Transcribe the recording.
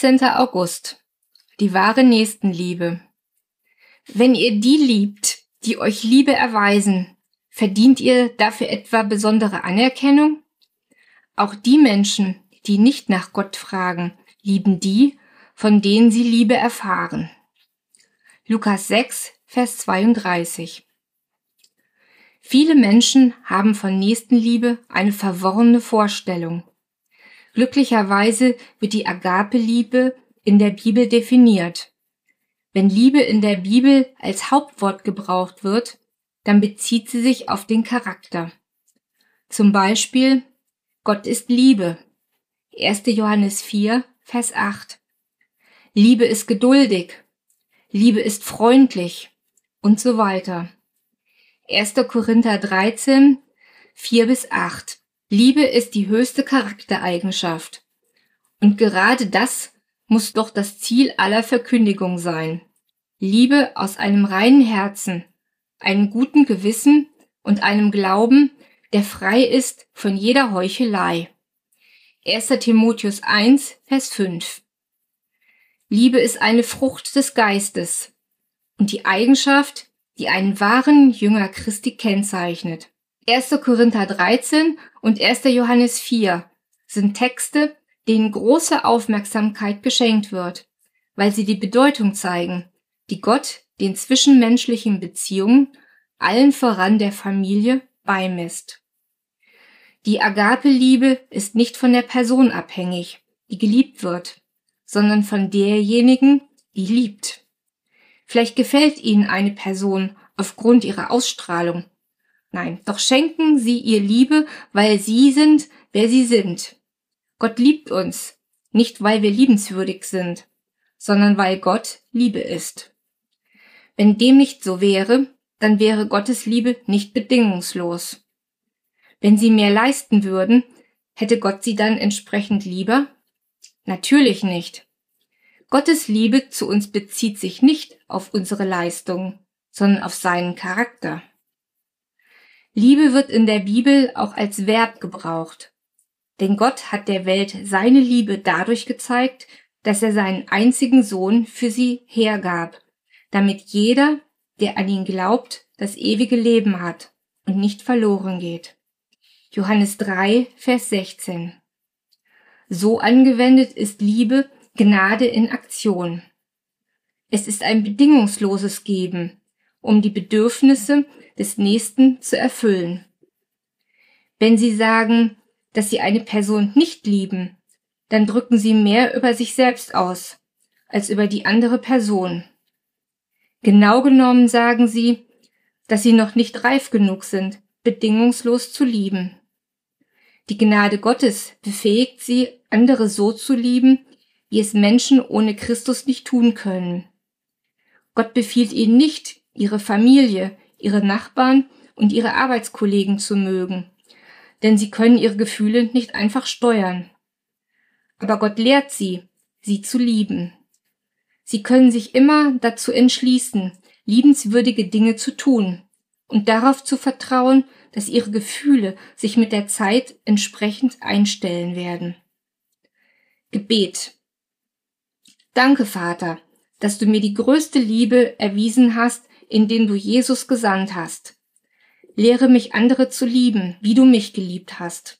15. August. Die wahre Nächstenliebe. Wenn ihr die liebt, die euch Liebe erweisen, verdient ihr dafür etwa besondere Anerkennung? Auch die Menschen, die nicht nach Gott fragen, lieben die, von denen sie Liebe erfahren. Lukas 6, Vers 32. Viele Menschen haben von Nächstenliebe eine verworrene Vorstellung. Glücklicherweise wird die Agape-Liebe in der Bibel definiert. Wenn Liebe in der Bibel als Hauptwort gebraucht wird, dann bezieht sie sich auf den Charakter. Zum Beispiel Gott ist Liebe. 1. Johannes 4, Vers 8. Liebe ist geduldig. Liebe ist freundlich und so weiter. 1. Korinther 13, 4 bis 8. Liebe ist die höchste Charaktereigenschaft. Und gerade das muss doch das Ziel aller Verkündigung sein. Liebe aus einem reinen Herzen, einem guten Gewissen und einem Glauben, der frei ist von jeder Heuchelei. 1. Timotheus 1, Vers 5. Liebe ist eine Frucht des Geistes und die Eigenschaft, die einen wahren Jünger Christi kennzeichnet. 1. Korinther 13 und 1. Johannes 4 sind Texte, denen große Aufmerksamkeit geschenkt wird, weil sie die Bedeutung zeigen, die Gott den zwischenmenschlichen Beziehungen, allen voran der Familie, beimisst. Die Agape-Liebe ist nicht von der Person abhängig, die geliebt wird, sondern von derjenigen, die liebt. Vielleicht gefällt Ihnen eine Person aufgrund ihrer Ausstrahlung Nein, doch schenken Sie ihr Liebe, weil Sie sind, wer Sie sind. Gott liebt uns, nicht weil wir liebenswürdig sind, sondern weil Gott Liebe ist. Wenn dem nicht so wäre, dann wäre Gottes Liebe nicht bedingungslos. Wenn Sie mehr leisten würden, hätte Gott Sie dann entsprechend lieber? Natürlich nicht. Gottes Liebe zu uns bezieht sich nicht auf unsere Leistung, sondern auf seinen Charakter. Liebe wird in der Bibel auch als Verb gebraucht. Denn Gott hat der Welt seine Liebe dadurch gezeigt, dass er seinen einzigen Sohn für sie hergab, damit jeder, der an ihn glaubt, das ewige Leben hat und nicht verloren geht. Johannes 3, Vers 16. So angewendet ist Liebe Gnade in Aktion. Es ist ein bedingungsloses Geben, um die Bedürfnisse des Nächsten zu erfüllen. Wenn Sie sagen, dass Sie eine Person nicht lieben, dann drücken Sie mehr über sich selbst aus als über die andere Person. Genau genommen sagen Sie, dass Sie noch nicht reif genug sind, bedingungslos zu lieben. Die Gnade Gottes befähigt Sie, andere so zu lieben, wie es Menschen ohne Christus nicht tun können. Gott befiehlt Ihnen nicht, Ihre Familie, ihre Nachbarn und ihre Arbeitskollegen zu mögen, denn sie können ihre Gefühle nicht einfach steuern. Aber Gott lehrt sie, sie zu lieben. Sie können sich immer dazu entschließen, liebenswürdige Dinge zu tun und darauf zu vertrauen, dass ihre Gefühle sich mit der Zeit entsprechend einstellen werden. Gebet. Danke, Vater, dass du mir die größte Liebe erwiesen hast, in den du Jesus gesandt hast. Lehre mich andere zu lieben, wie du mich geliebt hast.